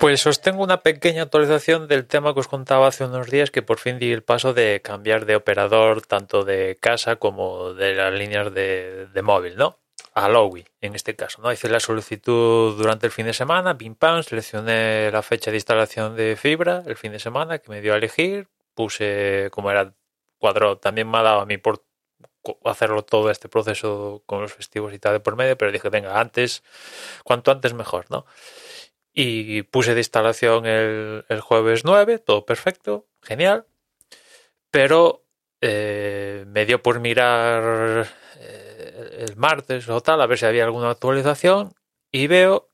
Pues os tengo una pequeña actualización del tema que os contaba hace unos días que por fin di el paso de cambiar de operador tanto de casa como de las líneas de, de móvil, ¿no? A Lowy, en este caso, ¿no? Hice la solicitud durante el fin de semana, pim pam, seleccioné la fecha de instalación de fibra el fin de semana que me dio a elegir, puse como era cuadro, también me ha dado a mí por hacerlo todo este proceso con los festivos y tal de por medio, pero dije, venga, antes, cuanto antes mejor, ¿no? Y puse de instalación el, el jueves 9, todo perfecto, genial. Pero eh, me dio por mirar eh, el martes o tal, a ver si había alguna actualización. Y veo,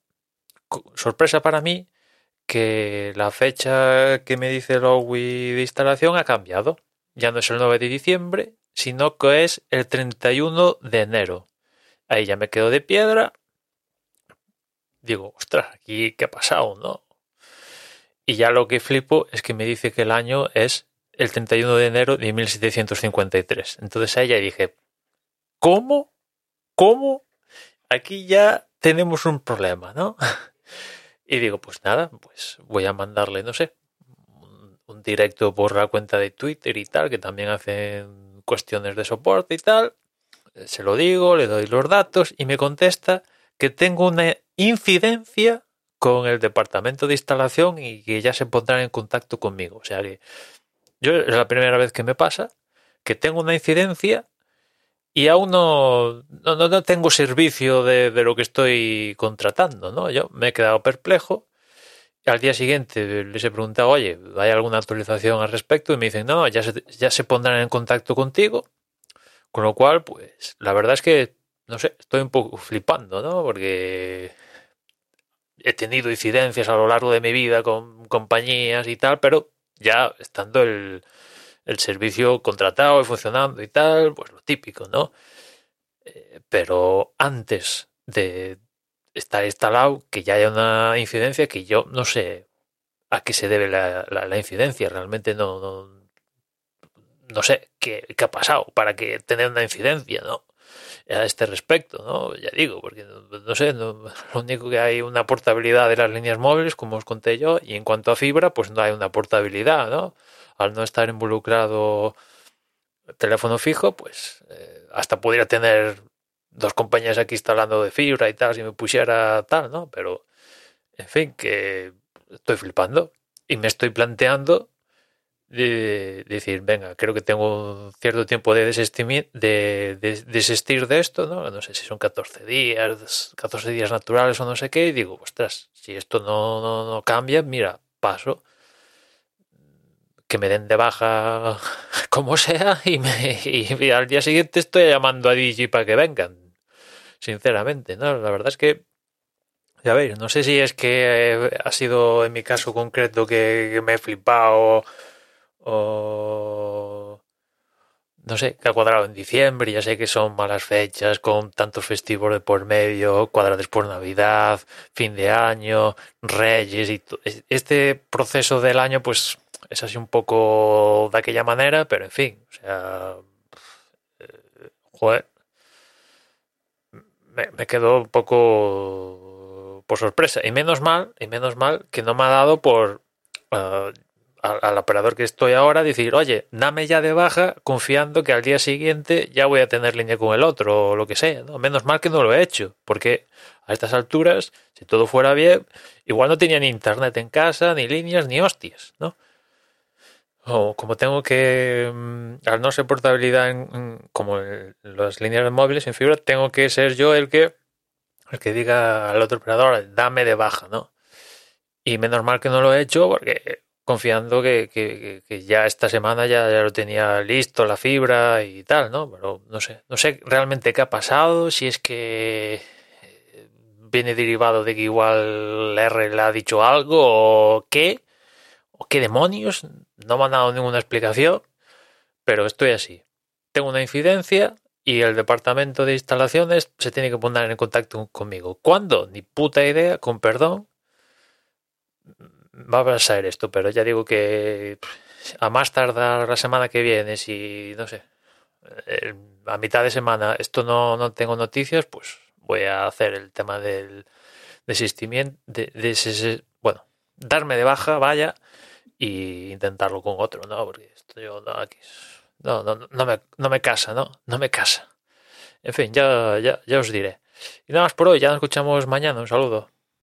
sorpresa para mí, que la fecha que me dice Lowy de instalación ha cambiado. Ya no es el 9 de diciembre, sino que es el 31 de enero. Ahí ya me quedo de piedra digo, ostras, aquí qué ha pasado, ¿no? Y ya lo que flipo es que me dice que el año es el 31 de enero de 1753. Entonces ahí ya dije, ¿cómo? ¿Cómo? Aquí ya tenemos un problema, ¿no? Y digo, pues nada, pues voy a mandarle, no sé, un directo por la cuenta de Twitter y tal, que también hacen cuestiones de soporte y tal. Se lo digo, le doy los datos y me contesta que tengo una incidencia con el departamento de instalación y que ya se pondrán en contacto conmigo. O sea que yo es la primera vez que me pasa que tengo una incidencia y aún no, no, tengo servicio de, de, lo que estoy contratando, ¿no? Yo me he quedado perplejo. Al día siguiente les he preguntado, oye, ¿hay alguna actualización al respecto? Y me dicen, no, ya se, ya se pondrán en contacto contigo. Con lo cual, pues, la verdad es que no sé, estoy un poco flipando, ¿no? Porque he tenido incidencias a lo largo de mi vida con compañías y tal, pero ya estando el, servicio contratado y funcionando y tal, pues lo típico, ¿no? Eh, pero antes de estar instalado, que ya haya una incidencia que yo no sé a qué se debe la, la, incidencia, realmente no, no, no sé qué, qué, ha pasado para que tener una incidencia, ¿no? A este respecto, ¿no? Ya digo, porque no, sé, lo único que hay una portabilidad de las líneas móviles, como os conté yo, y en cuanto a fibra, pues no hay una portabilidad, ¿no? Al no estar involucrado teléfono fijo, pues eh, hasta podría tener dos compañías aquí instalando de fibra y tal, si me pusiera tal, ¿no? Pero, en fin, que estoy flipando y me estoy planteando de decir, venga, creo que tengo cierto tiempo de desistir de, de esto, ¿no? No sé si son 14 días, 14 días naturales o no sé qué, y digo, ostras, si esto no, no, cambia, mira, paso, que me den de baja como sea, y, me, y, al día siguiente estoy llamando a DJ para que vengan, sinceramente, ¿no? La verdad es que ya veis, no sé si es que ha sido en mi caso concreto que me he flipado o no sé, que ha cuadrado en diciembre, ya sé que son malas fechas, con tantos festivos de por medio, cuadrados por Navidad, fin de año, Reyes y este proceso del año, pues es así un poco de aquella manera, pero en fin, o sea, eh, joder, me, me quedo un poco por sorpresa, y menos mal, y menos mal que no me ha dado por uh, al, operador que estoy ahora decir, oye, dame ya de baja confiando que al día siguiente ya voy a tener línea con el otro o lo que sea. ¿no? Menos mal que no lo he hecho, porque a estas alturas, si todo fuera bien, igual no tenía ni internet en casa, ni líneas, ni hostias, ¿no? O como tengo que, mm, al no ser portabilidad como las líneas de móviles en fibra, tengo que ser yo el que el que diga al otro operador, dame de baja, ¿no? Y menos mal que no lo he hecho porque confiando que, que, ya esta semana ya, ya, lo tenía listo, la fibra y tal, ¿no? Pero no sé, no sé realmente qué ha pasado, si es que eh, viene derivado de que igual R le ha dicho algo o qué, o qué demonios, no me han dado ninguna explicación, pero estoy así. Tengo una incidencia y el departamento de instalaciones se tiene que poner en contacto conmigo. ¿Cuándo? Ni puta idea, con perdón va a ser esto, pero ya digo que a más tardar la semana que viene, si no sé, a mitad de semana esto no, no tengo noticias, pues voy a hacer el tema del desistimiento, de, de, bueno, darme de baja, vaya, y intentarlo con otro, ¿no? Porque esto yo no, aquí, no, no, no, me, no me casa, ¿no? No me casa. En fin, ya, ya, ya os diré. Y nada más por hoy, ya nos escuchamos mañana. Un saludo.